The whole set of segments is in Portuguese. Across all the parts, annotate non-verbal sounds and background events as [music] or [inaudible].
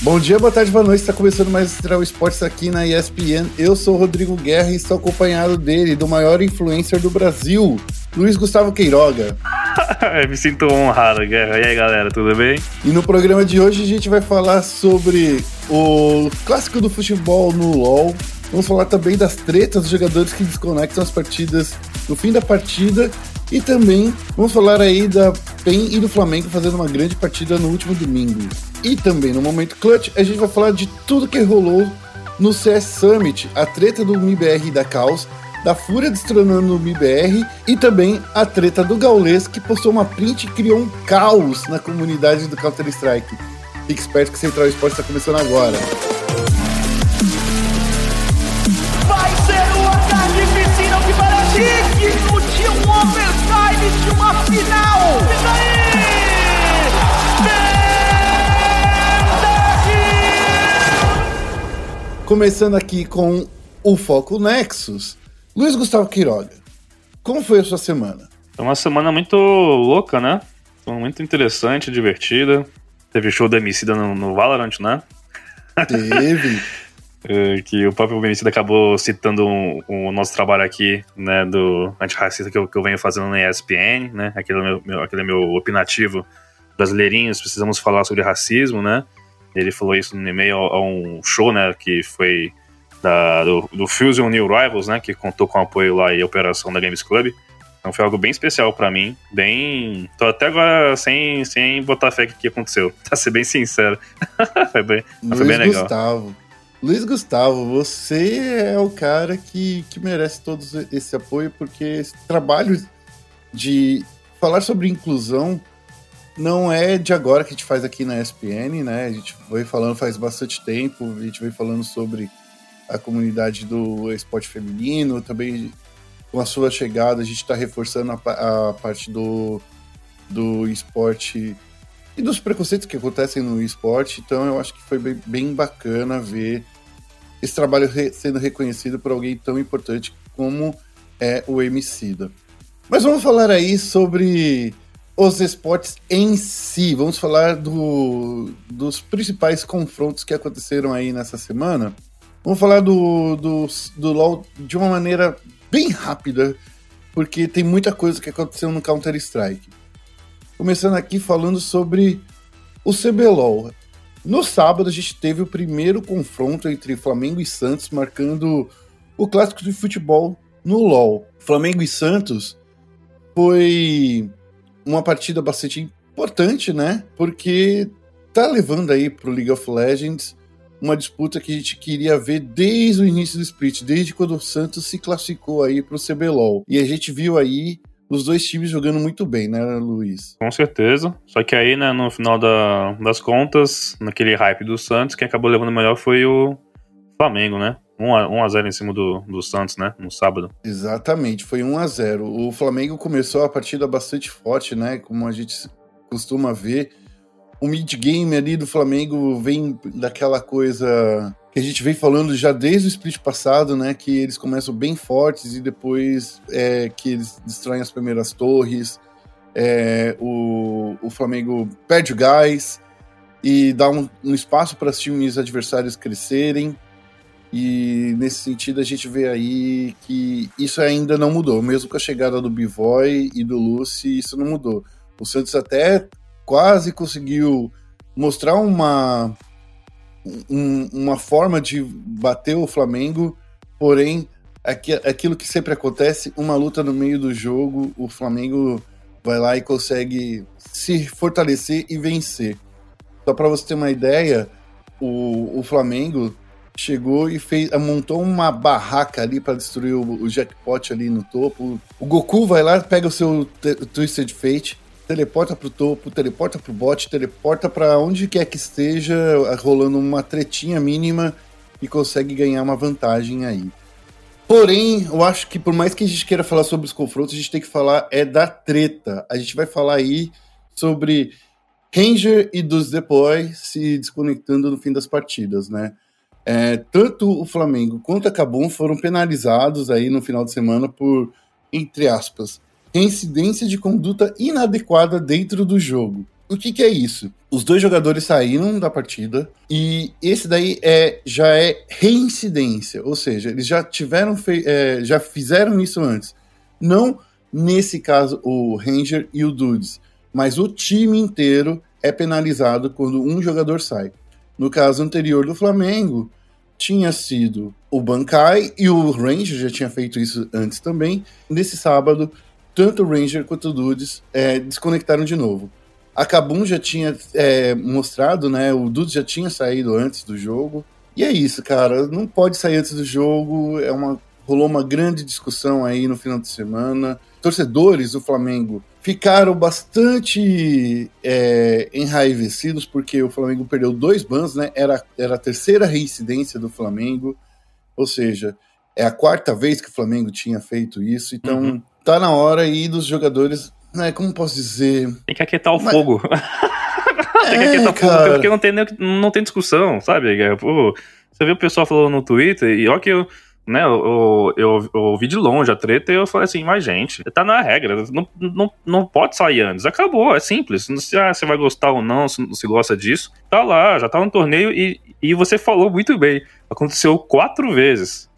Bom dia, boa tarde, boa noite. Está começando mais Estrela Esportes aqui na ESPN. Eu sou o Rodrigo Guerra e estou acompanhado dele, do maior influencer do Brasil, Luiz Gustavo Queiroga. [laughs] Me sinto honrado, Guerra. E aí, galera, tudo bem? E no programa de hoje a gente vai falar sobre o clássico do futebol no LoL. Vamos falar também das tretas dos jogadores que desconectam as partidas no fim da partida. E também vamos falar aí da PEN e do Flamengo fazendo uma grande partida no último domingo. E também no momento clutch a gente vai falar de tudo que rolou no CS Summit, a treta do MIBR e da Caos, da Fúria destronando o MIBR e também a treta do Gaules que postou uma print e criou um caos na comunidade do Counter-Strike. Fique esperto que Central Esporte está começando agora. Começando aqui com o Foco Nexus. Luiz Gustavo Quiroga, como foi a sua semana? Foi uma semana muito louca, né? Foi muito interessante, divertida. Teve show da Emicida no, no Valorant, né? Teve. [laughs] É, que o próprio Emicida acabou citando o um, um nosso trabalho aqui, né, do antirracista que eu, que eu venho fazendo na ESPN, né? Aquele é meu, meu, aquele meu opinativo. Brasileirinhos, precisamos falar sobre racismo, né? Ele falou isso no e-mail a um show, né, que foi da, do, do Fusion New Rivals, né, que contou com apoio lá e operação da Games Club. Então foi algo bem especial para mim, bem... Tô até agora sem, sem botar fé que aconteceu, [laughs] pra ser bem sincero. [laughs] foi bem, Luiz foi bem legal. Gustavo. Luiz Gustavo, você é o cara que, que merece todo esse apoio, porque esse trabalho de falar sobre inclusão não é de agora que a gente faz aqui na ESPN, né? A gente foi falando faz bastante tempo, a gente vem falando sobre a comunidade do esporte feminino, também com a sua chegada a gente está reforçando a, a, parte do, do esporte e dos preconceitos que acontecem no esporte, então eu acho que foi bem, bem bacana ver esse trabalho re, sendo reconhecido por alguém tão importante como é o Emicida. Mas vamos falar aí sobre os esportes em si. Vamos falar do, dos principais confrontos que aconteceram aí nessa semana. Vamos falar do, do, do LoL de uma maneira bem rápida, porque tem muita coisa que aconteceu no Counter-Strike. Começando aqui falando sobre o CBLOL. No sábado a gente teve o primeiro confronto entre Flamengo e Santos, marcando o clássico de futebol no LoL. Flamengo e Santos foi uma partida bastante importante, né? Porque tá levando aí pro League of Legends uma disputa que a gente queria ver desde o início do split, desde quando o Santos se classificou aí pro CBLOL. E a gente viu aí os dois times jogando muito bem, né, Luiz? Com certeza. Só que aí, né, no final da, das contas, naquele hype do Santos, quem acabou levando melhor foi o Flamengo, né? 1 a 0 em cima do, do Santos, né? No sábado. Exatamente, foi 1 a 0 O Flamengo começou a partida bastante forte, né? Como a gente costuma ver. O mid-game ali do Flamengo vem daquela coisa que a gente vem falando já desde o split passado, né? Que eles começam bem fortes e depois é, que eles destroem as primeiras torres. É, o, o Flamengo perde o gás e dá um, um espaço para os times adversários crescerem. E nesse sentido a gente vê aí que isso ainda não mudou, mesmo com a chegada do Bivoy e do Lucy, isso não mudou. O Santos até quase conseguiu mostrar uma um, uma forma de bater o Flamengo, porém aquilo que sempre acontece, uma luta no meio do jogo, o Flamengo vai lá e consegue se fortalecer e vencer. Só para você ter uma ideia, o, o Flamengo chegou e fez, montou uma barraca ali para destruir o, o, jackpot ali no topo. O Goku vai lá, pega o seu Twisted Fate, teleporta pro topo, teleporta pro bot, teleporta para onde quer que esteja, rolando uma tretinha mínima e consegue ganhar uma vantagem aí. Porém, eu acho que por mais que a gente queira falar sobre os confrontos, a gente tem que falar é da treta. A gente vai falar aí sobre Ranger e dos Deploy se desconectando no fim das partidas, né? É, tanto o Flamengo quanto a Cabum foram penalizados aí no final de semana por, entre aspas, incidência de conduta inadequada dentro do jogo. o que, que é isso? Os dois jogadores saíram da partida e esse daí é já é reincidência, ou seja, eles já tiveram é, já fizeram isso antes. Não nesse caso o Ranger e o Dudes, mas o time inteiro é penalizado quando um jogador sai. No caso anterior do Flamengo, tinha sido o Bankai e o Ranger já tinha feito isso antes também. Nesse sábado, tanto o Ranger quanto o Dudes é, desconectaram de novo. A Kabum já tinha é, mostrado, né? O Dudes já tinha saído antes do jogo. E é isso, cara. Não pode sair antes do jogo. É uma rolou uma grande discussão aí no final de semana. Torcedores do Flamengo ficaram bastante é, enraivecidos porque o Flamengo perdeu dois bans, né? Era, era a terceira reincidência do Flamengo, ou seja, é a quarta vez que o Flamengo tinha feito isso. Então, uhum. tá na hora aí dos jogadores, né? Como posso dizer? Tem que aquietar o Mas... fogo. [laughs] tem que aquietar é, o fogo, porque não tem, não tem discussão, sabe? Pô, você vê o pessoal falando no Twitter, e ó que eu né, eu, eu, eu, ouvi de longe a treta e eu falei assim, mas gente, tá na regra, não, não, não pode sair antes, acabou, é simples, se ah, você vai gostar ou não, se, se gosta disso, tá lá, já tá no torneio e, e você falou muito bem, aconteceu quatro vezes,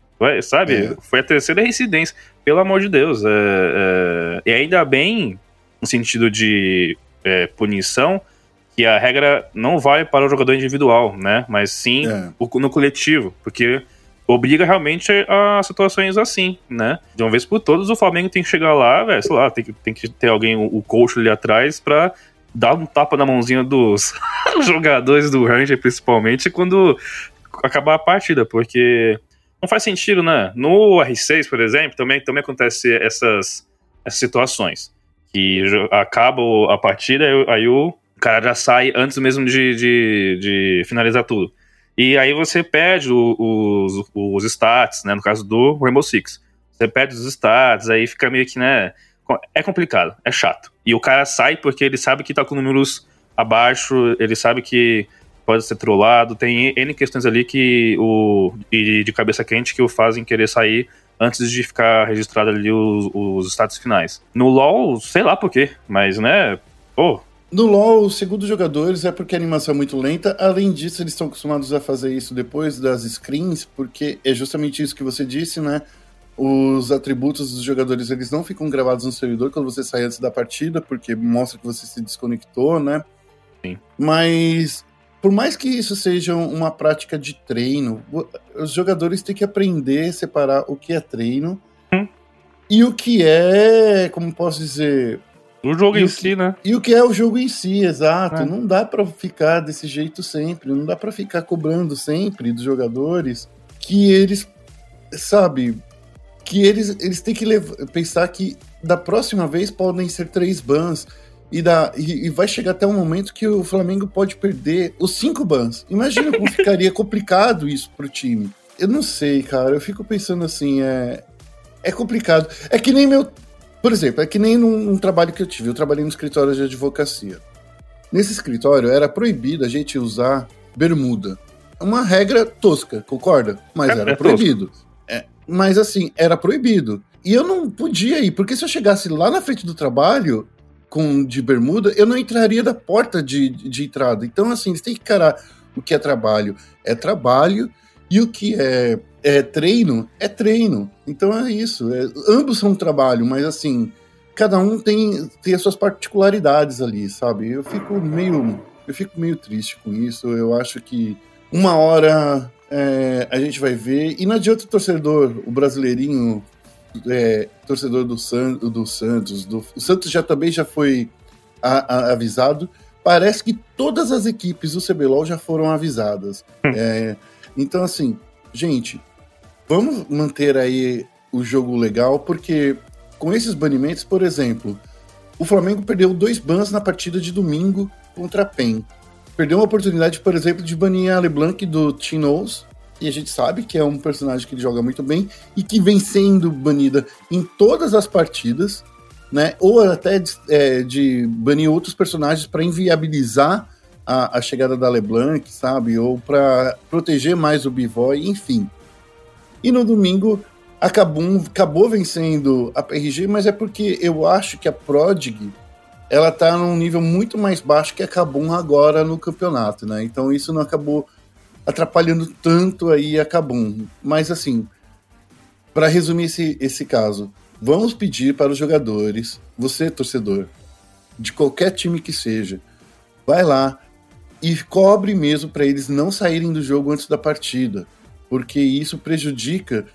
sabe, é. foi a terceira reincidência, pelo amor de Deus, é, é, e ainda bem, no sentido de é, punição, que a regra não vai para o jogador individual, né, mas sim é. no coletivo, porque obriga realmente a situações assim, né? De uma vez por todas, o Flamengo tem que chegar lá, velho, sei lá, tem que, tem que ter alguém, o coach ali atrás, pra dar um tapa na mãozinha dos [laughs] jogadores do Ranger, principalmente, quando acabar a partida, porque não faz sentido, né? No R6, por exemplo, também, também acontece essas, essas situações. Que acaba a partida, aí o cara já sai antes mesmo de, de, de finalizar tudo. E aí você perde os, os stats, né? No caso do Rainbow Six. Você perde os stats, aí fica meio que, né? É complicado, é chato. E o cara sai porque ele sabe que tá com números abaixo, ele sabe que pode ser trollado, tem N questões ali que o. E de cabeça quente que o fazem querer sair antes de ficar registrado ali os, os status finais. No LoL, sei lá por quê, mas né, pô, no LoL, segundo os jogadores, é porque a animação é muito lenta. Além disso, eles estão acostumados a fazer isso depois das screens, porque é justamente isso que você disse, né? Os atributos dos jogadores eles não ficam gravados no servidor quando você sai antes da partida, porque mostra que você se desconectou, né? Sim. Mas por mais que isso seja uma prática de treino, os jogadores têm que aprender a separar o que é treino hum. e o que é, como posso dizer, o jogo e em si, né? E o que é o jogo em si, exato. É. Não dá para ficar desse jeito sempre. Não dá para ficar cobrando sempre dos jogadores que eles, sabe, que eles, eles têm que levar, pensar que da próxima vez podem ser três bans. E, da, e, e, vai chegar até um momento que o Flamengo pode perder os cinco bans. Imagina como ficaria [laughs] complicado isso pro time. Eu não sei, cara. Eu fico pensando assim, é, é complicado. É que nem meu, por exemplo, é que nem num, trabalho que eu tive. Eu trabalhei no escritório de advocacia. Nesse escritório era proibido a gente usar bermuda. Uma regra tosca, concorda? Mas é, era é proibido. É, mas assim, era proibido. E eu não podia ir, porque se eu chegasse lá na frente do trabalho com de bermuda, eu não entraria da porta de, de entrada. Então, assim, eles têm que encarar o que é trabalho é trabalho e o que é é treino, é treino. Então é isso. É, ambos são um trabalho, mas assim, cada um tem, tem as suas particularidades ali, sabe? Eu fico meio. Eu fico meio triste com isso. Eu acho que uma hora é, a gente vai ver. E não adianta o torcedor, o brasileirinho, é, torcedor do, San, do Santos. Do, o Santos já também já foi a, a, avisado. Parece que todas as equipes do CBLOL já foram avisadas. Hum. É, então, assim, gente, vamos manter aí o jogo legal, porque com esses banimentos, por exemplo, o Flamengo perdeu dois bans na partida de domingo contra a PEN. Perdeu uma oportunidade, por exemplo, de banir a LeBlanc do Tinoz, e a gente sabe que é um personagem que ele joga muito bem e que vem sendo banida em todas as partidas, né? Ou até de, é, de banir outros personagens para inviabilizar a, a, chegada da LeBlanc, sabe? Ou para proteger mais o Bivoy, enfim. E no domingo, acabou, acabou vencendo a PRG, mas é porque eu acho que a Prodig ela tá num nível muito mais baixo que a Cabum agora no campeonato, né? Então isso não acabou atrapalhando tanto aí a Cabum. Mas assim, para resumir esse, esse caso, vamos pedir para os jogadores, você torcedor, de qualquer time que seja, vai lá e cobre mesmo para eles não saírem do jogo antes da partida, porque isso prejudica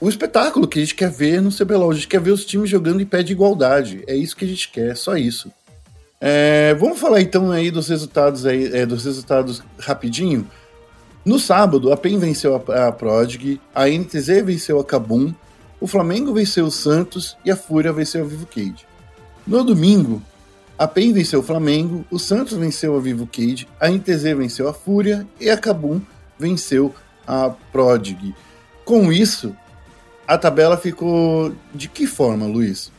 o espetáculo que a gente quer ver no CBLOL. A gente quer ver os times jogando em pé de igualdade. É isso que a gente quer, só isso. É, vamos falar então aí dos resultados aí, é, dos resultados rapidinho. No sábado, a PEN venceu a, a Prodig, a NTZ venceu a Kabum, o Flamengo venceu o Santos e a Fúria venceu a Vivo Cage. No domingo, a PEN venceu o Flamengo, o Santos venceu a Vivo Cage, a NTZ venceu a Fúria e a Kabum venceu a Prodig. Com isso, a tabela ficou de que forma, Luiz?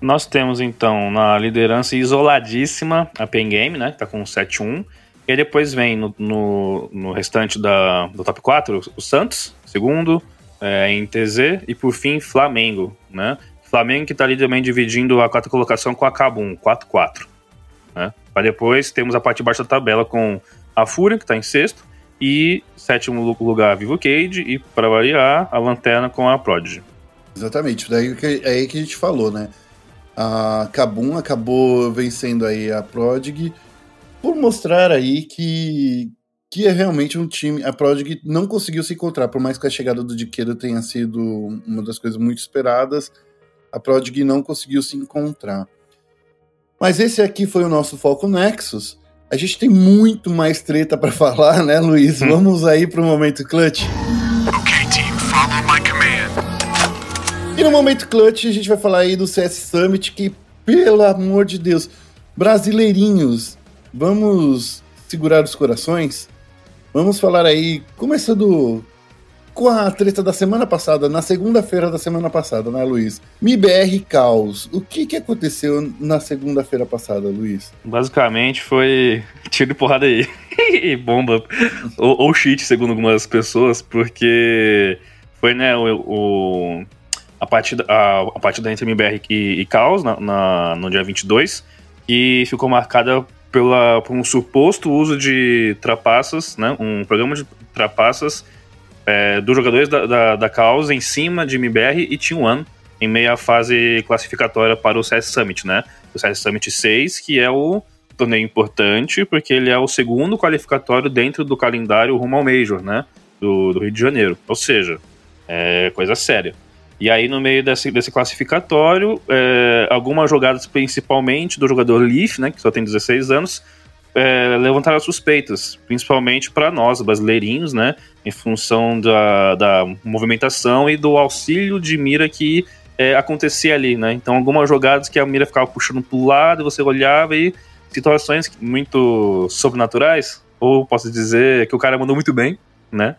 Nós temos então na liderança isoladíssima a Pen Game, né? Tá com 7-1. E depois vem no, no, no, restante da, do top 4 o Santos, segundo, é, e por fim Flamengo, né? Flamengo que está ali também dividindo a quarta colocação com a Cabum, 4-4. Né? Depois temos a parte de baixo da tabela com a Fúria, que está em sexto, e sétimo lugar Vivo Cage, e para variar, a Lanterna com a Prodigy. Exatamente, daí é aí que a gente falou, né? A Kabum acabou vencendo aí a Prodig por mostrar aí que, que é realmente um time. A Prodig não conseguiu se encontrar, por mais que a chegada do Diqueira tenha sido uma das coisas muito esperadas, a Prodig não conseguiu se encontrar. Mas esse aqui foi o nosso foco Nexus. A gente tem muito mais treta para [laughs] falar, né, Luiz? Hum. Vamos aí para o momento clutch. Okay, team, follow my command. E no momento clutch a gente vai falar aí do CS Summit, que, pelo amor de Deus, brasileirinhos, vamos segurar os corações? Vamos falar aí, começando com a treta da semana passada, na segunda-feira da semana passada, né, Luiz? MIBR Caos. O que, que aconteceu na segunda-feira passada, Luiz? Basicamente foi [laughs] tiro de porrada aí. [laughs] e bomba. ou, ou cheat, segundo algumas pessoas, porque foi, né, o, o a partida, a, a partida entre MBR e, e Caos na, na, no dia 22, que ficou marcada pela, por um suposto uso de trapaças, né, um programa de trapaças é, dos jogadores da, da, da em cima de MBR e Team One em meia fase classificatória para o CS Summit, né? O CS Summit 6, que é o torneio importante, porque ele é o segundo qualificatório dentro do calendário rumo ao Major, né? Do, do Rio de Janeiro. Ou seja, é coisa séria. E aí, no meio desse, desse classificatório, é, algumas jogadas, principalmente do jogador Leaf, né, que só tem 16 anos, é, levantaram suspeitas, principalmente para nós, brasileirinhos, né, em função da, da movimentação e do auxílio de mira que é, acontecia ali, né. Então, algumas jogadas que a mira ficava puxando para o lado, e você olhava e situações muito sobrenaturais, ou posso dizer que o cara mandou muito bem, né,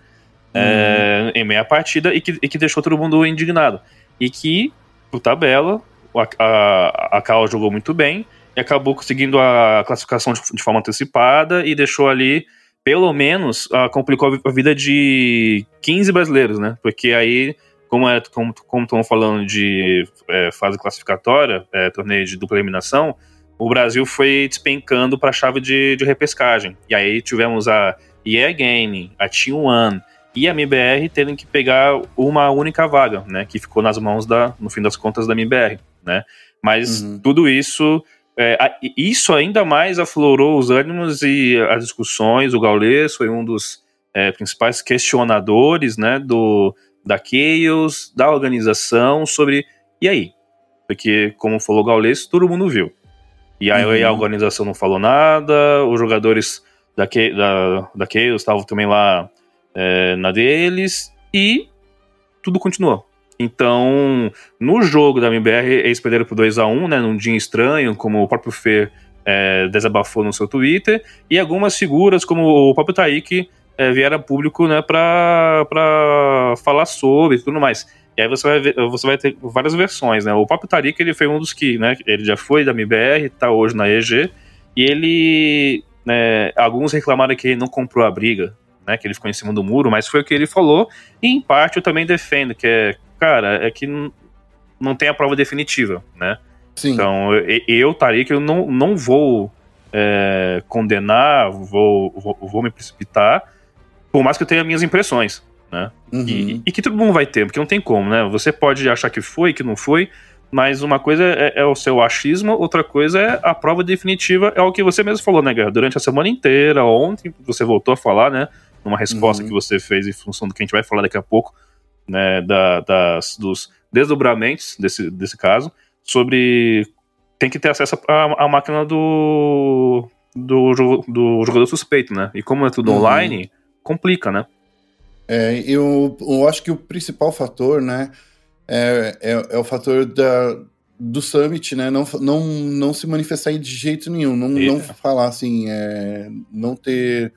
é, em meia partida e que, e que deixou todo mundo indignado. E que, por tabela, a, a, a Cal jogou muito bem e acabou conseguindo a classificação de, de forma antecipada e deixou ali, pelo menos, uh, complicou a vida de 15 brasileiros, né? Porque aí, como é, como, como estão falando de é, fase classificatória, é, torneio de dupla eliminação, o Brasil foi despencando para a chave de, de repescagem. E aí tivemos a EA Gaming, a Team One, e a MBR tendo que pegar uma única vaga, né, que ficou nas mãos da, no fim das contas da MBR, né? Mas uhum. tudo isso, é, isso ainda mais aflorou os ânimos e as discussões. O Gaules foi um dos é, principais questionadores, né, do da Chaos, da organização sobre e aí, porque como falou o Gaules, todo mundo viu. E aí uhum. a organização não falou nada, os jogadores da, da, da Chaos estavam também lá é, na deles e tudo continuou. Então, no jogo da MBR, eles perderam por 2 a 1 né, num dia estranho, como o próprio Fer é, desabafou no seu Twitter, e algumas figuras, como o próprio Taik, é, vieram a público né, para falar sobre e tudo mais. E aí você vai, ver, você vai ter várias versões, né? O próprio Tarik, ele foi um dos que, né, ele já foi da MBR, tá hoje na EG, e ele, né, alguns reclamaram que ele não comprou a briga, né, que ele ficou em cima do muro, mas foi o que ele falou, e em parte eu também defendo, que é, cara, é que não tem a prova definitiva, né? Sim. Então, eu, eu Tarik, eu não, não vou é, condenar, vou, vou, vou, me precipitar, por mais que eu tenha minhas impressões, né? Uhum. E, e, que todo mundo vai ter, porque não tem como, né? Você pode achar que foi, que não foi, mas uma coisa é, é, o seu achismo, outra coisa é a prova definitiva, é o que você mesmo falou, né, Guerra? Durante a semana inteira, ontem, você voltou a falar, né? Numa resposta uhum. que você fez em função do que a gente vai falar daqui a pouco, né? Da, das, dos desdobramentos desse, desse caso, sobre. Tem que ter acesso à, à máquina do, do, do jogador suspeito, né? E como é tudo uhum. online, complica, né? É, eu, eu acho que o principal fator, né? é, é, é o fator da, do Summit, né? Não, não, não se manifestar de jeito nenhum, não, não falar assim, é, não ter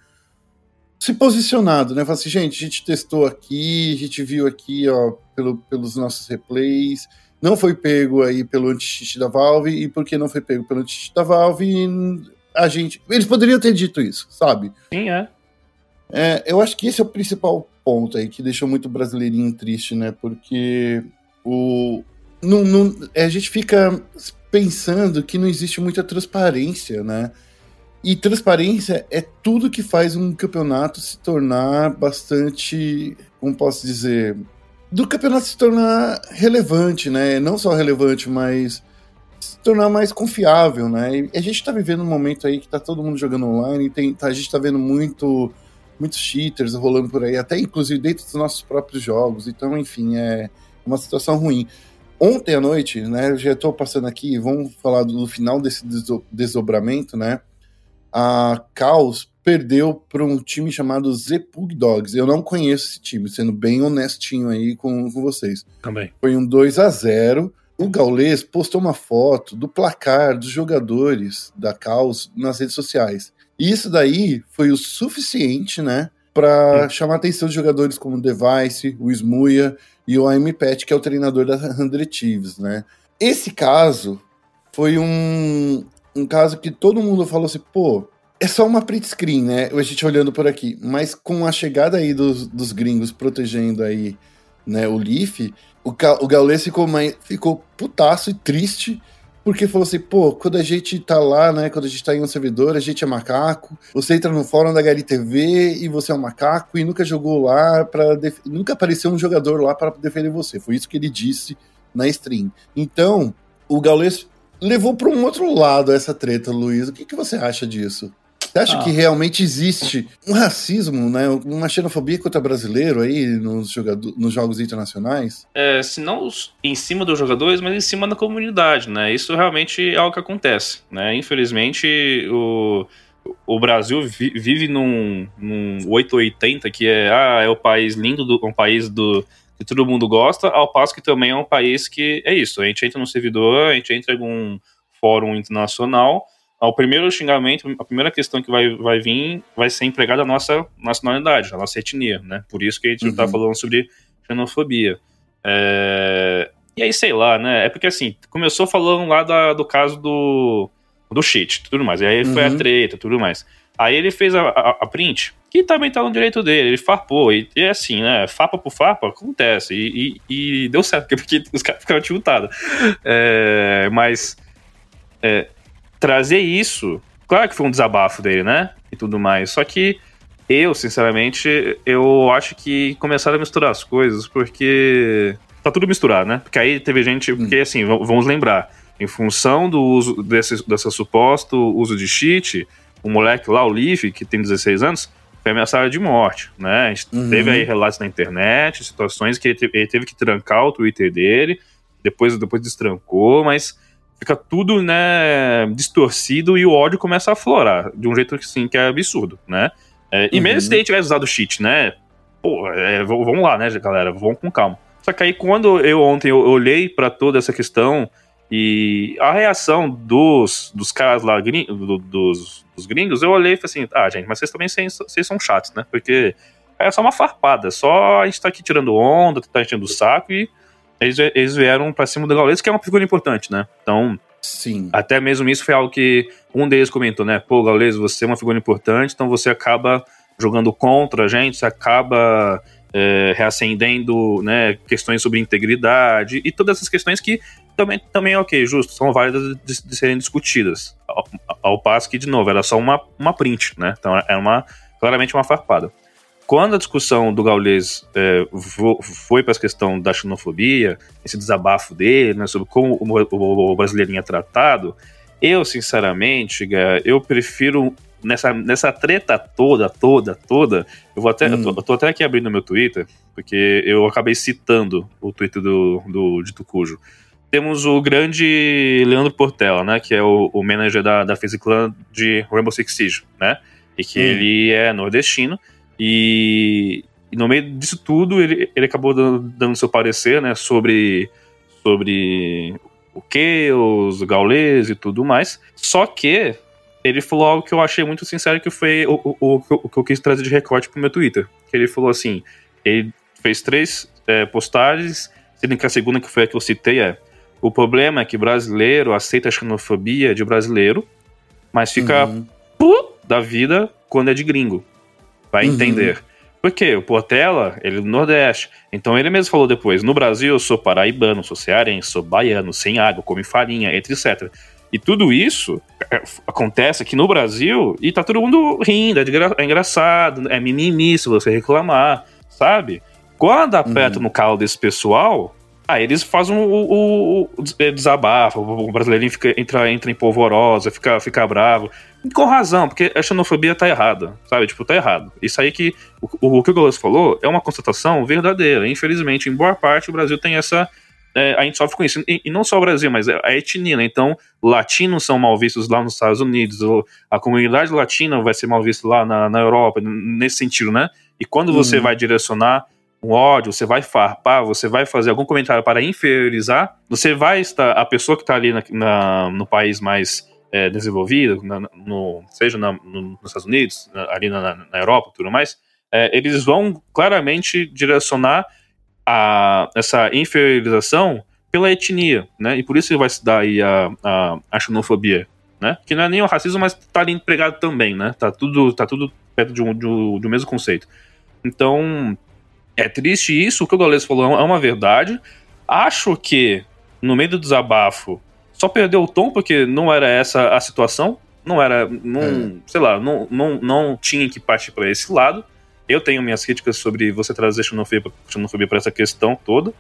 se posicionado, né? Falar assim, gente, a gente testou aqui, a gente viu aqui, ó, pelo, pelos nossos replays, não foi pego aí pelo anti-cheat da Valve, e porque não foi pego pelo anti-cheat da Valve, a gente... Eles poderiam ter dito isso, sabe? Sim, é. é. Eu acho que esse é o principal ponto aí, que deixou muito brasileirinho triste, né? Porque o, não, não, a gente fica pensando que não existe muita transparência, né? E transparência é tudo que faz um campeonato se tornar bastante, como posso dizer, do campeonato se tornar relevante, né? Não só relevante, mas se tornar mais confiável, né? E a gente tá vivendo um momento aí que tá todo mundo jogando online, tem, tá, a gente tá vendo muito muitos cheaters rolando por aí, até inclusive dentro dos nossos próprios jogos. Então, enfim, é uma situação ruim. Ontem à noite, né, eu já estou passando aqui, vamos falar do final desse desdobramento, né? A Caos perdeu para um time chamado Zepug Dogs. Eu não conheço esse time, sendo bem honestinho aí com, com vocês. Também. Foi um 2 a 0 O Gaulês postou uma foto do placar dos jogadores da Caos nas redes sociais. E isso daí foi o suficiente, né, para chamar a atenção de jogadores como o Device, o Smuia e o Amy Pet, que é o treinador da Hundred Thieves, né? Esse caso foi um, um caso que todo mundo falou assim, pô, é só uma print screen, né? A gente olhando por aqui. Mas com a chegada aí dos, dos gringos protegendo aí, né, o Leaf, o, o Gaules ficou, ficou putaço e triste porque falou assim, pô, quando a gente tá lá, né, quando a gente tá em um servidor, a gente é macaco, você entra no fórum da TV e você é um macaco e nunca jogou lá para nunca apareceu um jogador lá para defender você. Foi isso que ele disse na stream. Então, o Gaules levou para um outro lado essa treta, Luiz. O que, que você acha disso? Você acha ah. que realmente existe um racismo, né, uma xenofobia contra brasileiro aí nos, jogador, nos jogos internacionais? É, se não em cima dos jogadores, mas em cima da comunidade, né? Isso realmente é algo que acontece, né? Infelizmente, o, o Brasil vive num, num 880 que é, ah, é o país lindo, do, um país do, que todo mundo gosta, ao passo que também é um país que é isso, a gente entra no servidor, a gente entra em algum fórum internacional o primeiro xingamento, a primeira questão que vai, vai vir vai ser empregada a nossa nacionalidade, a nossa etnia, né? Por isso que a gente uhum. não tá falando sobre xenofobia. É... E aí, sei lá, né? É porque assim, começou falando lá da, do caso do, do cheat tudo mais. E aí uhum. foi a uhum. treta tudo mais. Aí ele fez a, a, a, print, que também tá no direito dele, ele farpou. E, é assim, né? Fapa por fapa, acontece. E, e, e deu certo, [laughs] porque os caras ficaram tiltados. É, mas. É, trazer isso. Claro que foi um desabafo dele, né? E tudo mais. Só que eu, sinceramente, eu acho que começaram a misturar as coisas, porque tá tudo misturado, né? Porque aí teve gente. Porque hum. assim, vamos lembrar, em função do uso desse, desse suposto uso de cheat, o moleque lá, o Leaf, que tem 16 anos, foi ameaçado de morte, né? A gente uhum. teve aí relatos na internet, situações que ele teve, ele teve que trancar o Twitter dele, depois, depois destrancou, mas fica tudo, né, distorcido e o ódio começa a aflorar de um jeito assim que é absurdo, né? É, e uhum. mesmo se ele tivesse usado cheat, né? Pô, é, vamos lá, né, galera? Vamos com calma. Só que aí quando eu ontem eu olhei para toda essa questão e a reação dos, dos caras lá, do, dos, dos gringos, eu olhei e falei assim, ah, gente, mas vocês também vocês são chatos, né? Porque é só uma farpada, só a gente tá aqui tirando onda, tá enchendo o saco e eles, eles vieram para cima do Gaules, que é uma figura importante, né? Então, Sim. Até mesmo isso foi algo que um deles comentou, né? Pô, Gaules, você é uma figura importante, então você acaba jogando contra a gente, você acaba é, reacendendo né, questões sobre integridade e todas essas questões que também, também é ok, justo, são válidas de, de serem discutidas. Ao, ao, passo que, de novo, era só uma, uma print, né? Então é uma, claramente uma farpada. Quando a discussão do Gaules é, foi para a questão da xenofobia, esse desabafo dele, né, sobre como o, o, o brasileirinho é tratado, eu, sinceramente, eu prefiro nessa, nessa treta toda, toda, toda, eu vou até. Hum. Eu, tô, eu, tô, até aqui abrindo meu Twitter, porque eu acabei citando o Twitter do, do Dito Cujo. Temos o grande Leandro Portela, né? Que é o, o manager da, da Physic Clan de Rainbow Six Siege, né? E que hum. ele é nordestino. E, e, no meio disso tudo, ele, ele acabou dando, dando seu parecer, né? Sobre, sobre o que, os gaulês e tudo mais. Só que ele falou algo que eu achei muito sincero, que foi o, o, o, o que eu quis trazer de recorte pro meu Twitter. Que ele falou assim: ele fez três é, postagens, sendo que a segunda, que foi a que eu citei, é: o problema é que brasileiro aceita a xenofobia de brasileiro, mas fica uhum. da vida quando é de gringo. Vai uhum. entender. Porque o Portela, ele é do Nordeste. Então ele mesmo falou depois: no Brasil eu sou paraibano, sou cearense, sou baiano, sem água, come farinha, etc. E tudo isso é, acontece aqui no Brasil e tá todo mundo rindo, é, é engraçado, é mimimi se você reclamar, sabe? Quando aperta uhum. no calo desse pessoal, aí eles fazem o, o, o desabafo, o brasileirinho fica, entra, entra em polvorosa, fica, fica bravo. Com razão, porque a xenofobia tá errada, sabe? Tipo, tá errado. Isso aí que o, o que o Golas falou é uma constatação verdadeira. Infelizmente, em boa parte, o Brasil tem essa é, a gente sofre com isso. E, e, não só o Brasil, mas a etnia, né? Então, latinos são mal vistos lá nos Estados Unidos, a comunidade latina vai ser mal vista lá na, na Europa, nesse sentido, né? E quando você uhum. vai direcionar um ódio, você vai farpar, você vai fazer algum comentário para inferiorizar, você vai estar, a pessoa que está ali na, na, no país mais é, desenvolvido, na, no, seja no, nos Estados Unidos, ali na, Europa tudo mais, é, eles vão claramente direcionar a, essa inferiorização pela etnia, né? E por isso vai se dar aí a, a, a xenofobia, né? Que não é nem o racismo, mas tá ali empregado também, né? Tá tudo, tá tudo perto de um, de um, de um mesmo conceito. Então, é triste isso, o que o Gaules falou é uma verdade. Acho que, no meio do desabafo, só perdeu o tom porque não era essa a situação, não era, não, é. sei lá, não, não, não tinha que partir para esse lado. Eu tenho minhas críticas sobre você trazer xenofobia para essa questão toda.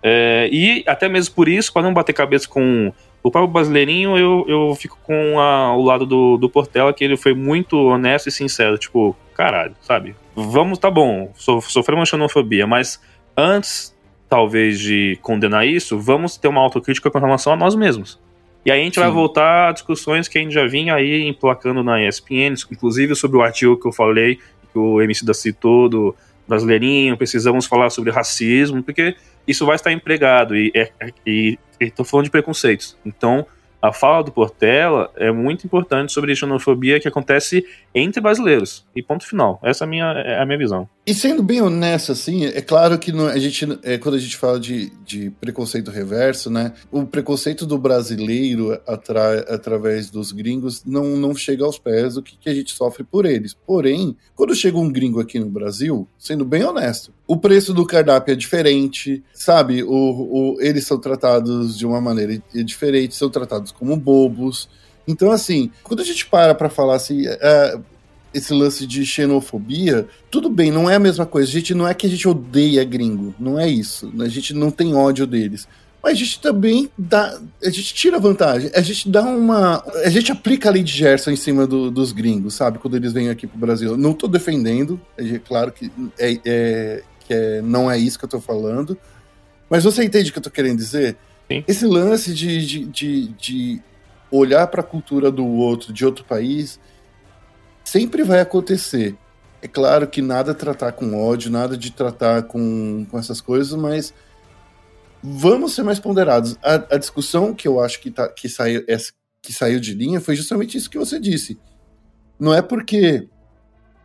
É, e até mesmo por isso, para não bater cabeça com o próprio brasileirinho, eu, eu fico com a, o lado do, do Portela, que ele foi muito honesto e sincero. Tipo, caralho, sabe? Vamos, tá bom, so, sofremos xenofobia, mas antes, talvez, de condenar isso, vamos ter uma autocrítica com relação a nós mesmos. E aí a gente Sim. vai voltar a discussões que a gente já vinha aí emplacando na ESPN, inclusive sobre o artigo que eu falei que o MC da citou, do brasileirinho, precisamos falar sobre racismo, porque isso vai estar empregado e, é, é, e estou falando de preconceitos. Então, a fala do Portela é muito importante sobre a xenofobia que acontece entre brasileiros. E ponto final. Essa é a minha, é a minha visão. E sendo bem honesto, assim, é claro que a gente, é, quando a gente fala de, de preconceito reverso, né? O preconceito do brasileiro atra, através dos gringos não, não chega aos pés do que, que a gente sofre por eles. Porém, quando chega um gringo aqui no Brasil, sendo bem honesto, o preço do cardápio é diferente, sabe? O, o, eles são tratados de uma maneira diferente, são tratados como bobos. Então, assim, quando a gente para pra falar assim, é, esse lance de xenofobia, tudo bem, não é a mesma coisa. A gente não é que a gente odeia gringo, não é isso. A gente não tem ódio deles. Mas a gente também dá. A gente tira vantagem. A gente dá uma. A gente aplica a lei de Gerson em cima do, dos gringos, sabe? Quando eles vêm aqui pro Brasil. Não tô defendendo, é claro que, é, é, que é, não é isso que eu tô falando. Mas você entende o que eu tô querendo dizer? Sim. Esse lance de, de, de, de olhar para a cultura do outro, de outro país, sempre vai acontecer. É claro que nada tratar com ódio, nada de tratar com, com essas coisas, mas vamos ser mais ponderados. A, a discussão que eu acho que, tá, que, saiu, que saiu de linha foi justamente isso que você disse. Não é porque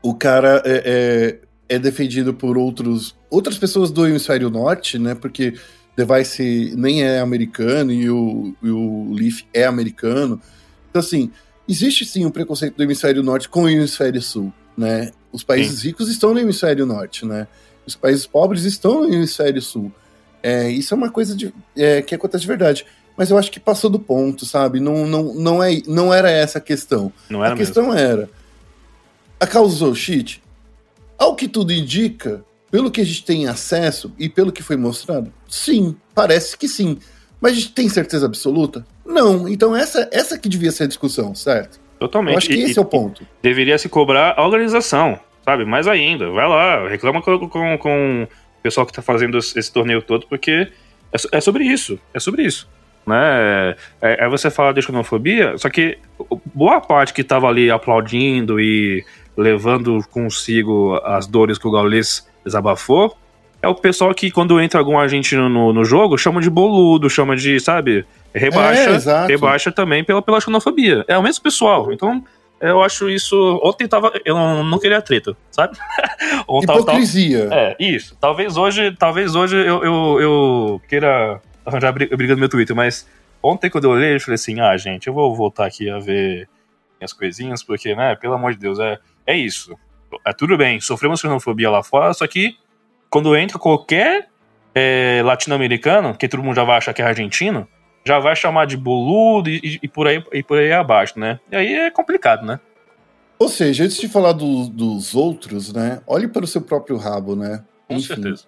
o cara é, é, é defendido por outros, outras pessoas do hemisfério norte, né? Porque Device nem é americano e o, e o Leaf é americano. Então, assim, existe sim um preconceito do hemisfério norte com o hemisfério sul, né? Os países sim. ricos estão no hemisfério norte, né? Os países pobres estão no hemisfério sul. É, isso é uma coisa de, é, que acontece de verdade. mas eu acho que passou do ponto, sabe? Não, não, não, é, não era essa a questão. Não era a questão era, a causou cheat? Ao que tudo indica, pelo que a gente tem acesso e pelo que foi mostrado, sim, parece que sim. Mas a gente tem certeza absoluta? Não. Então essa, essa que devia ser a discussão, certo? Totalmente. Eu acho que E- esse é o ponto. deveria se cobrar a organização, sabe? Mais ainda, vai lá, reclama com, com, com o pessoal que tá fazendo esse torneio todo, porque é, é sobre isso, é sobre isso. Né? É, é você falar de xenofobia, só que boa parte que tava ali aplaudindo e levando consigo as dores que o Gaules desabafou, é o pessoal que quando entra algum agente no, no jogo, chama de boludo, chama de, sabe, rebaixa, É, rebaixa também pela, pela xenofobia. É o mesmo pessoal, então eu acho isso. Ontem tava. Eu não, não queria treta, sabe? Ontem tava- tava- Hipocrisia. é, isso. Talvez hoje, talvez hoje eu, eu, eu queira arranjar bri- briga no meu Twitter, mas ontem quando eu olhei, eu falei assim, ah, gente, eu vou voltar aqui a ver minhas coisinhas, porque, né, pelo amor de Deus, é, é isso. É tudo bem, sofremos xenofobia lá fora, só que quando entra qualquer é, latino-americano, que todo mundo já vai achar que é argentino, já vai chamar de boludo e, e- por aí, e por aí abaixo, né? E aí é complicado, né? Ou seja, antes de falar do- dos outros, né? Olhe para o seu próprio rabo, né? Com Enfim. certeza.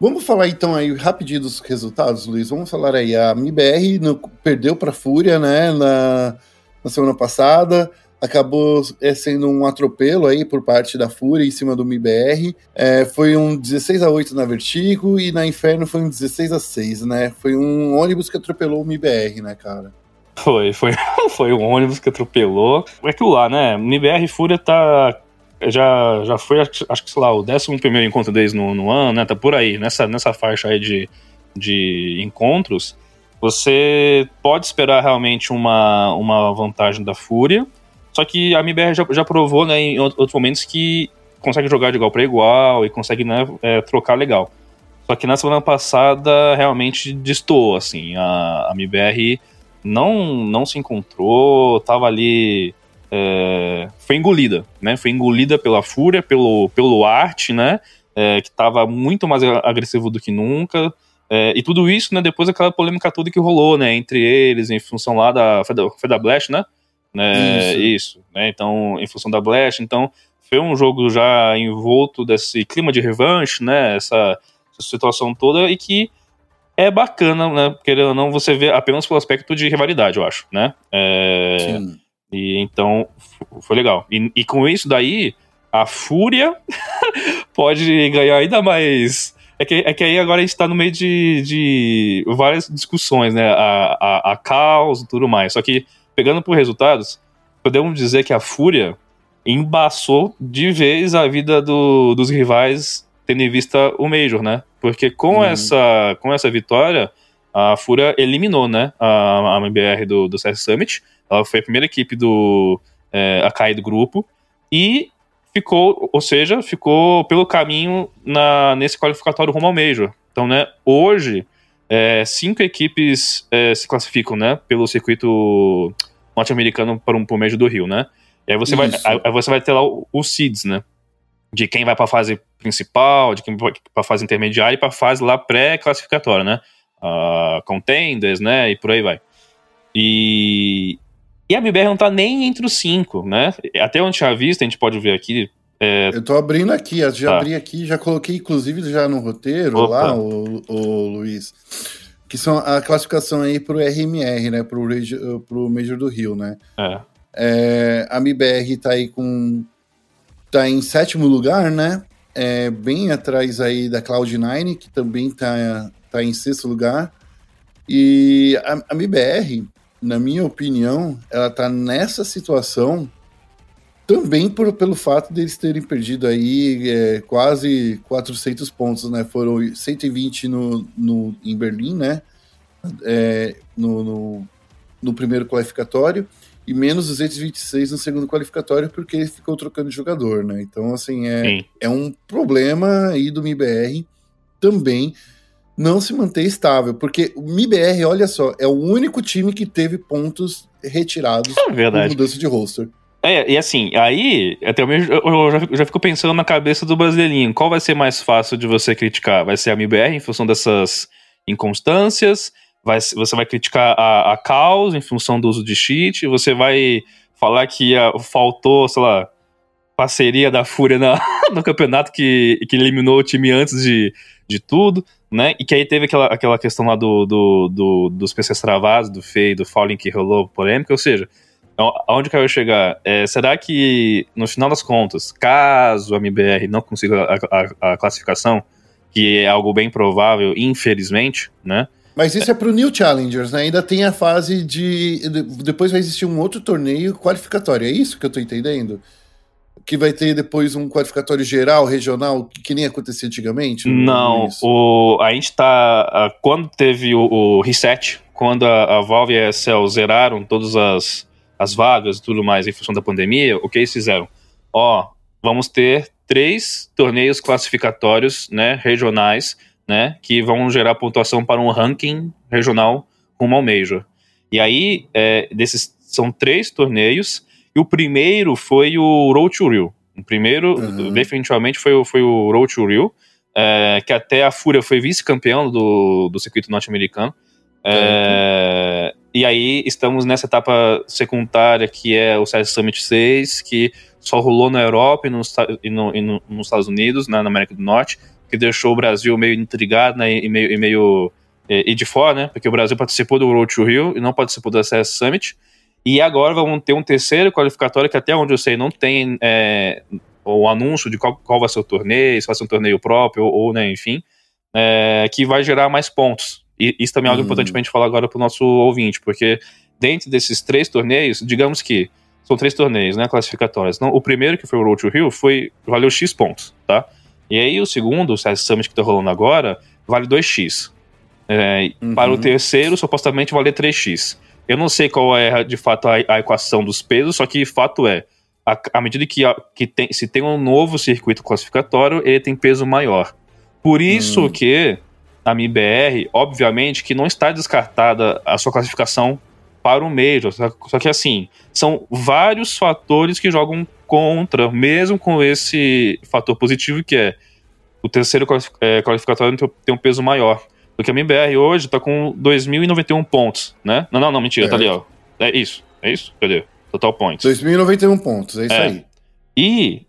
Vamos falar então aí rapidinho dos resultados, Luiz. Vamos falar aí. A MIBR no- perdeu para a Fúria, né? Na, na semana passada. Acabou é, sendo um atropelo aí por parte da Fúria em cima do MIBR. É, foi um 16 a 8 na Vertigo e na Inferno foi um 16 a 6 né? Foi um ônibus que atropelou o MIBR, né, cara? Foi, foi, [laughs] foi um ônibus que atropelou. É aquilo lá, né? MBR Fúria tá. Já, já foi, acho que, sei lá, o 11 encontro deles no, no ano, né? Tá por aí, nessa, nessa faixa aí de, de encontros. Você pode esperar realmente uma, uma vantagem da Fúria. Só que a MBR já, já provou, né, em out- outros momentos que consegue jogar de igual para igual e consegue né, é, trocar legal. Só que na semana passada realmente destoou, assim. A, a MBR não, não se encontrou, tava ali. é, foi engolida, né? Foi engolida pela Fúria, pelo, pelo Art, né? É, que tava muito mais agressivo do que nunca. É, e tudo isso, né? Depois daquela polêmica toda que rolou, né? Entre eles, em função lá da. Foi da, foi da Blast, né? Né? Isso. Isso, né? Então, em função da Blast, então foi um jogo já envolto desse clima de revanche, né? Essa, essa situação toda e que é bacana, né? Querendo ou não, você vê apenas pelo aspecto de rivalidade, eu acho, né? É, Sim. e então foi legal. E, e com isso daí, a Fúria [laughs] pode ganhar ainda mais. É que, é que aí agora a gente tá no meio de, de várias discussões, né? A, a, a caos e tudo mais. Só que, pegando por resultados, podemos dizer que a Fúria embaçou de vez a vida do- dos rivais, tendo em vista o Major, né? Porque com, Uhum. essa, com essa vitória, a Fúria eliminou, né? A, a MBR do, do CS Summit. Ela foi a primeira equipe do é, a cair do grupo e ficou, ou seja, ficou pelo caminho na, nesse qualificatório rumo ao Major. Então, né, hoje, é, cinco equipes é, se classificam, né, pelo circuito norte-americano para um Major do Rio, né? E aí você, vai, Isso. aí aí você vai ter lá os seeds, né? De quem vai para a fase principal, de quem vai para a fase intermediária e para a fase lá pré-classificatória, né? Ah, contenders, né? E por aí vai. E, e a MBR não tá nem entre os cinco, né? Até onde tinha visto, a gente pode ver aqui. É, Eu tô abrindo aqui, já Tá. abri aqui, já coloquei inclusive já no roteiro Opa. lá, o, o Luiz, que são a classificação aí pro RMR, né, pro, regi- pro Major do Rio, né. é, É, a MBR tá aí com, tá em sétimo lugar, né, é, bem atrás aí da Cloud9, que também tá, tá em sexto lugar, e a, a MBR, na minha opinião, ela tá nessa situação também por, pelo fato deles terem perdido aí é, quase 400 pontos, né? Foram 120 no, no, em Berlim, né? É, no, no, no primeiro qualificatório e menos 226 no segundo qualificatório porque ele ficou trocando de jogador, né? Então, assim, é, sim. é um problema aí do MIBR também não se manter estável, porque o MIBR, olha só, é o único time que teve pontos retirados É por verdade. mudança de roster. É, e assim, aí, até mesmo, eu, já, eu já fico pensando na cabeça do brasileirinho. Qual vai ser mais fácil de você criticar? Vai ser a MBR em função dessas inconstâncias? vai, você vai criticar a, a Caos em função do uso de cheat, você vai falar que a, faltou, sei lá, parceria da Fúria na, [laughs] no campeonato que, que eliminou o time antes de, de tudo, né? E que aí teve aquela, aquela questão lá do, do, do dos PCs travados, do Fei, do Fallen que rolou polêmica, ou seja, aonde que eu chegar? É, será que, no final das contas, caso a MBR não consiga a, a, a classificação, que é algo bem provável, infelizmente, né? Mas isso é pro New Challengers, né? Ainda tem a fase de. Depois vai existir um outro torneio qualificatório. É isso que eu tô entendendo? Que vai ter depois um qualificatório geral, regional, que, nem acontecia antigamente? Não, o, a gente tá. Quando teve o, o reset, quando a, a Valve e a ESL zeraram todas as, as vagas e tudo mais em função da pandemia, o que eles fizeram? Ó, vamos ter três torneios classificatórios, né, regionais né, que vão gerar pontuação para um ranking regional rumo ao Major. E aí, é, desses são três torneios, e o primeiro foi o Road to Rio. O primeiro, uhum. definitivamente, foi, o, foi o Road to Rio, é, que até a Fúria foi vice-campeão do, do circuito norte-americano. É, e aí estamos nessa etapa secundária que é o CS Summit 6, que só rolou na Europa e, no, e, no, e no, nos Estados Unidos, na, na América do Norte que deixou o Brasil meio intrigado né, e meio, e meio e de fora, né? Porque o Brasil participou do Road to Rio e não participou do CS Summit. E agora vamos ter um terceiro qualificatório que até onde eu sei não tem é, o anúncio de qual, qual vai ser o torneio, se vai ser um torneio próprio ou, ou né, enfim, é, que vai gerar mais pontos. E isso também é algo uhum. importante para a gente falar agora para o nosso ouvinte, porque dentro desses três torneios, digamos que são três torneios, né, classificatórios. Então, o primeiro, que foi o Road to Rio, foi, valeu X pontos, tá? E aí o segundo, o CS Summit que tá rolando agora, vale 2x. É, uhum. Para o terceiro, supostamente vale 3x. Eu não sei qual é de fato a, a equação dos pesos, só que fato é, a, à medida que, a, que tem, se tem um novo circuito classificatório, ele tem peso maior. Por isso uhum. que a MIBR, obviamente, que não está descartada a sua classificação para o Major. Só que assim, são vários fatores que jogam contra, mesmo com esse fator positivo que é o terceiro é, qualificatório tem um peso maior. Porque a MBR hoje tá com 2.091 pontos, né? Não, não, não, mentira, é. tá ali, ó. É isso, é isso? Cadê? Total points. 2.091 pontos, é isso é. aí. E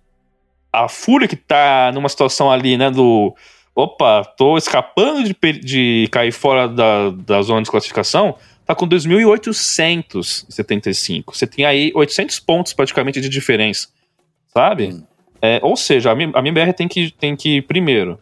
a Fúria que tá numa situação ali, né, do... Opa, tô escapando de, de cair fora da, da zona de classificação, tá com 2.875. Você tem aí 800 pontos praticamente de diferença, sabe? Hum. É, ou seja, a, a MBR tem que, tem que, primeiro,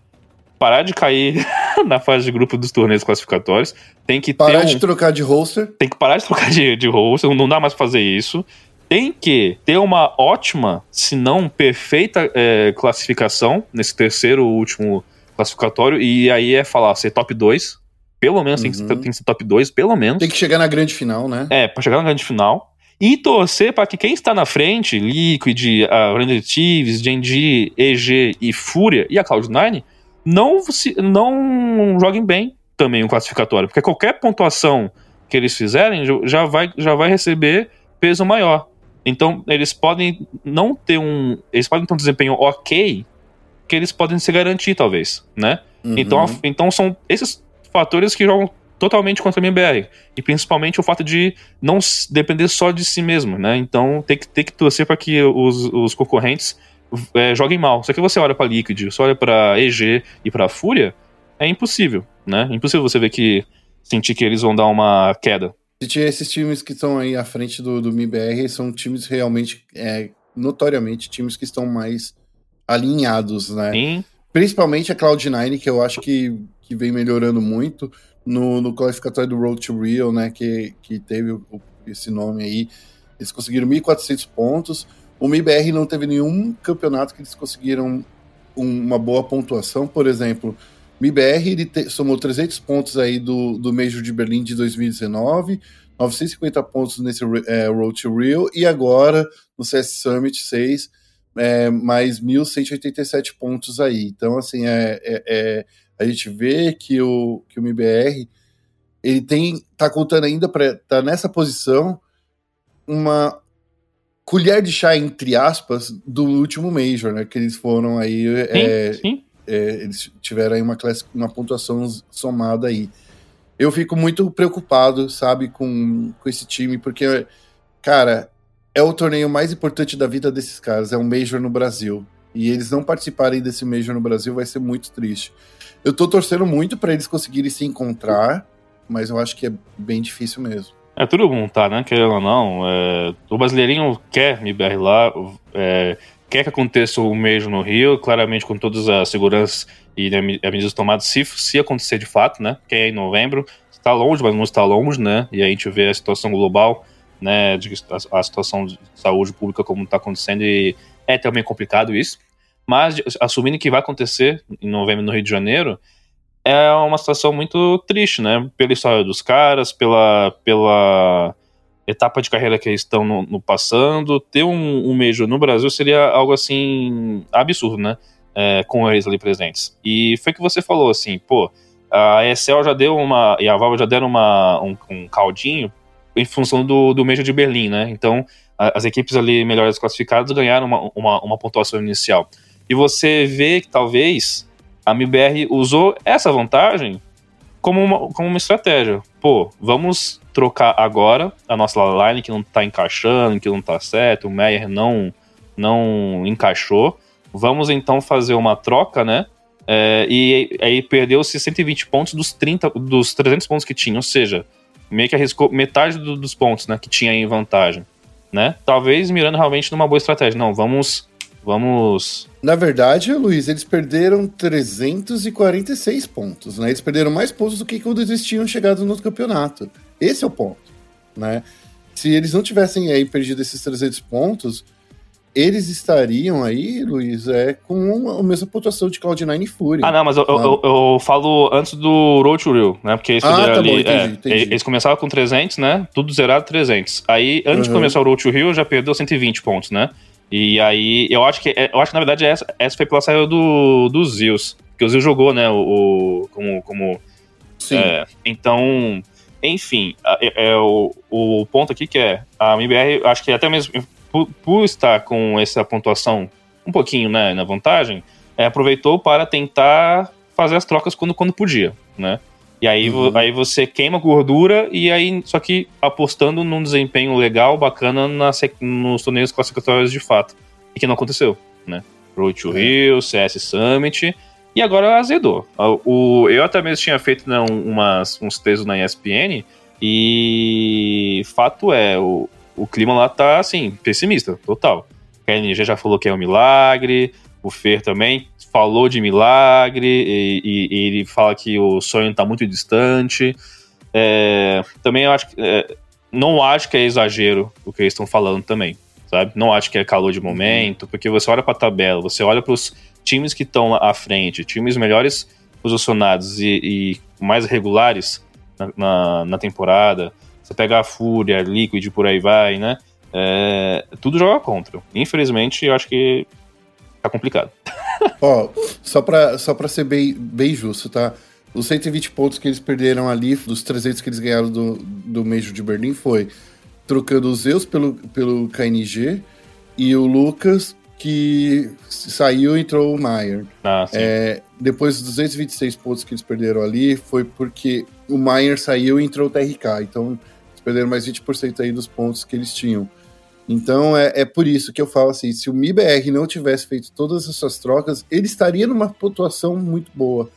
parar de cair [laughs] na fase de grupo dos torneios classificatórios, tem que parar um, de trocar de roster. Tem que parar de trocar de, de roster, não dá mais pra fazer isso. Tem que ter uma ótima, se não perfeita, é, classificação nesse terceiro último classificatório, e aí é falar ser top 2, pelo menos uhum. tem, que ser, tem que ser top 2, pelo menos. Tem que chegar na grande final, né? É, pra chegar na grande final. E torcer para que quem está na frente, Liquid, a Render Thieves, GNG, EG e Fúria e a Cloud9, não, se, não joguem bem também o classificatório. Porque qualquer pontuação que eles fizerem já vai, já vai receber peso maior. Então, eles podem não ter um. Eles podem ter um desempenho ok, que eles podem se garantir, talvez, né? Uhum. Então, então são esses fatores que jogam totalmente contra a MBR. E principalmente o fato de não depender só de si mesmo, né? Então tem que, tem que torcer para que os, os concorrentes é, joguem mal. Só que você olha para Liquid, você olha para EG e para Fúria, é impossível, né? É impossível você ver que sentir que eles vão dar uma queda. Esses times que estão aí à frente do, do MBR são times realmente, é, notoriamente, times que estão mais alinhados, né? Sim. Principalmente a Cloud9, que eu acho que que vem melhorando muito no, no qualificatório do Road to Rio, né, que, que teve o, esse nome aí. Eles conseguiram 1.400 pontos. O MIBR não teve nenhum campeonato que eles conseguiram um, uma boa pontuação. Por exemplo, MIBR ele te, somou 300 pontos aí do, do Major de Berlim de 2019, 950 pontos nesse é, Road to Rio e agora no CS Summit 6 é, mais 1.187 pontos aí. Então, assim, é, é, é a gente vê que o, que o MBR ele tem tá contando ainda para tá nessa posição uma colher de chá entre aspas do último major, né? Que eles foram aí sim, é, sim. É, eles tiveram aí uma classe, uma pontuação somada aí. eu fico muito preocupado, sabe, com, com esse time, porque, cara, é o torneio mais importante da vida desses caras, é um Major no Brasil. E eles não participarem desse Major no Brasil vai ser muito triste. Eu tô torcendo muito para eles conseguirem se encontrar, mas eu acho que é bem difícil mesmo. É tudo bom, tá, né? Querendo ou não, é, o brasileirinho quer MBR lá, é, quer que aconteça o mesmo no Rio, claramente com todas as seguranças e né, medidas tomadas, se, se acontecer de fato, né? Que é em novembro, está longe, mas não está longe, né? E aí a gente vê a situação global, né? De, a, a situação de saúde pública como está acontecendo e é também complicado isso. Mas assumindo que vai acontecer em novembro no Rio de Janeiro, é uma situação muito triste, né? Pela história dos caras, pela, pela etapa de carreira que eles estão no, no passando. Ter um, um Major no Brasil seria algo assim absurdo, né? É, com eles ali presentes. E foi que você falou assim, pô, a ESL já deu uma. e a Valve já deram uma, um, um caldinho em função do, do Major de Berlim, né? Então, a, as equipes ali melhores classificadas ganharam uma, uma, uma pontuação inicial. E você vê que talvez a MBR usou essa vantagem como uma, como uma estratégia. Pô, vamos trocar agora a nossa line que não tá encaixando, que não tá certo, o Meyer não, não encaixou. Vamos então fazer uma troca, né? É, e aí perdeu-se 120 pontos dos 30, dos 300 pontos que tinha, ou seja, meio que arriscou metade do, dos pontos, né, que tinha em vantagem, né? Talvez mirando realmente numa boa estratégia. Não, vamos Vamos. Na verdade, Luiz, eles perderam 346 pontos, né? Eles perderam mais pontos do que quando eles tinham chegado no campeonato. Esse é o ponto, né? Se eles não tivessem aí perdido esses 300 pontos, eles estariam aí, Luiz, é, com a mesma pontuação de Cloud9 e Fury. Ah, não, mas eu, eu, eu, falo antes do Road to Rio, né? Porque eles, ah, tá ali, bom, entendi, é, entendi. eles começaram com 300, né? Tudo zerado 300. Aí, antes uhum. de começar o Road to Rio, já perdeu 120 pontos, né? E aí, eu acho que, é, eu acho que na verdade essa, essa foi pela saída do, do Zeus. Porque o Zeus jogou, né, o, como. como Sim. É, então, enfim, é, é, o, o ponto aqui que é, a MBR, acho que até mesmo por, por, estar com essa pontuação um pouquinho né, na vantagem, é, aproveitou para tentar fazer as trocas quando, quando podia, né? E aí, uhum. aí você queima gordura e aí, só que apostando num desempenho legal, bacana na, nos torneios classificatórios de fato. E que não aconteceu, né? Road to é. Rio, CS Summit, e agora azedou. O, eu até mesmo tinha feito né, umas, uns textos na ESPN, e fato é, o, o clima lá tá, assim, pessimista, total. A KNG já falou que é um milagre, o Fer também falou de milagre e, e, e ele fala que o sonho está muito distante. É, também eu acho que. É, não acho que é exagero o que eles estão falando também, sabe? Não acho que é calor de momento, porque você olha para a tabela, você olha para os times que estão à frente, times melhores posicionados e, e mais regulares na, na, na, temporada. Você pega a Fúria, Liquid por aí vai, né? É, tudo joga contra. Infelizmente, eu acho que tá complicado. [laughs] Ó, só pra, só pra ser bem, bem justo, tá? Os 120 pontos que eles perderam ali, dos 300 que eles ganharam do, do Major de Berlim, foi trocando o Zeus pelo, pelo KNG e o Lucas, que saiu e entrou o Maier. Ah, é, depois dos 226 pontos que eles perderam ali, foi porque o Maier saiu e entrou o TRK. Então, eles perderam mais 20% aí dos pontos que eles tinham. Então é, é por isso que eu falo assim: se o MIBR não tivesse feito todas essas trocas, ele estaria numa pontuação muito boa.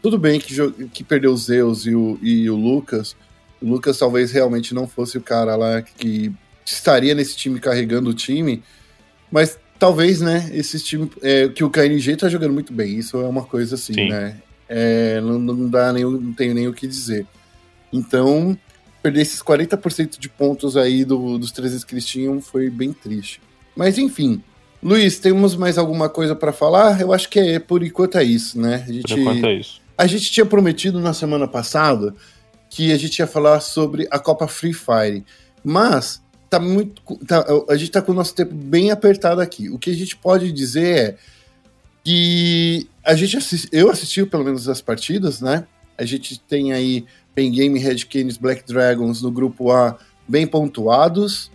Tudo bem que, que perdeu o Zeus e o, e o Lucas. O Lucas talvez realmente não fosse o cara lá que estaria nesse time carregando o time, mas talvez, né, esse time. É, que o KNG tá jogando muito bem, isso é uma coisa assim, Sim. né? É, não, não dá nem, não tenho nem o que dizer. Então, perder esses 40% de pontos aí do, dos 300 que eles tinham foi bem triste. Mas enfim, Luiz, temos mais alguma coisa para falar? Eu acho que é por enquanto é isso, né? A gente, por enquanto é isso. A gente tinha prometido na semana passada que a gente ia falar sobre a Copa Free Fire, mas tá muito, tá, a gente tá com o nosso tempo bem apertado aqui. O que a gente pode dizer é que a gente assist, eu assisti pelo menos as partidas, né? A gente tem aí Pen Game, Red Canes, Black Dragons no grupo A bem pontuados.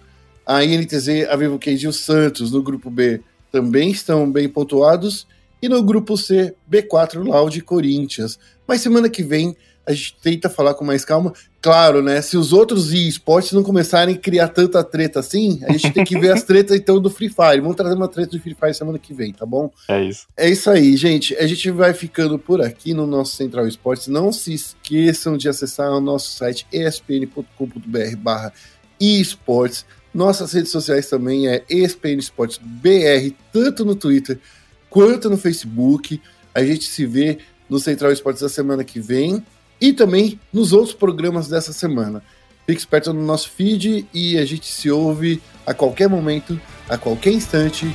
A INTZ, a Vivo Cage e o Santos no grupo B também estão bem pontuados. E no grupo C, B4, Loud e Corinthians. Mas semana que vem a gente tenta falar com mais calma. Claro, né? Se os outros esportes não começarem a criar tanta treta assim, a gente tem que ver as [laughs] tretas então do Free Fire. Vamos trazer uma treta do Free Fire semana que vem, tá bom? É isso. É isso aí, gente. A gente vai ficando por aqui no nosso Central Esportes. Não se esqueçam de acessar o nosso site espn.com.br barra esportes. Nossas redes sociais também é ESPN Esportes BR, tanto no Twitter quanto no Facebook. A gente se vê no Central Esportes da semana que vem e também nos outros programas dessa semana. Fique esperto no nosso feed e a gente se ouve a qualquer momento, a qualquer instante,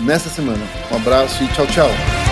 nessa semana. Um abraço e tchau, tchau.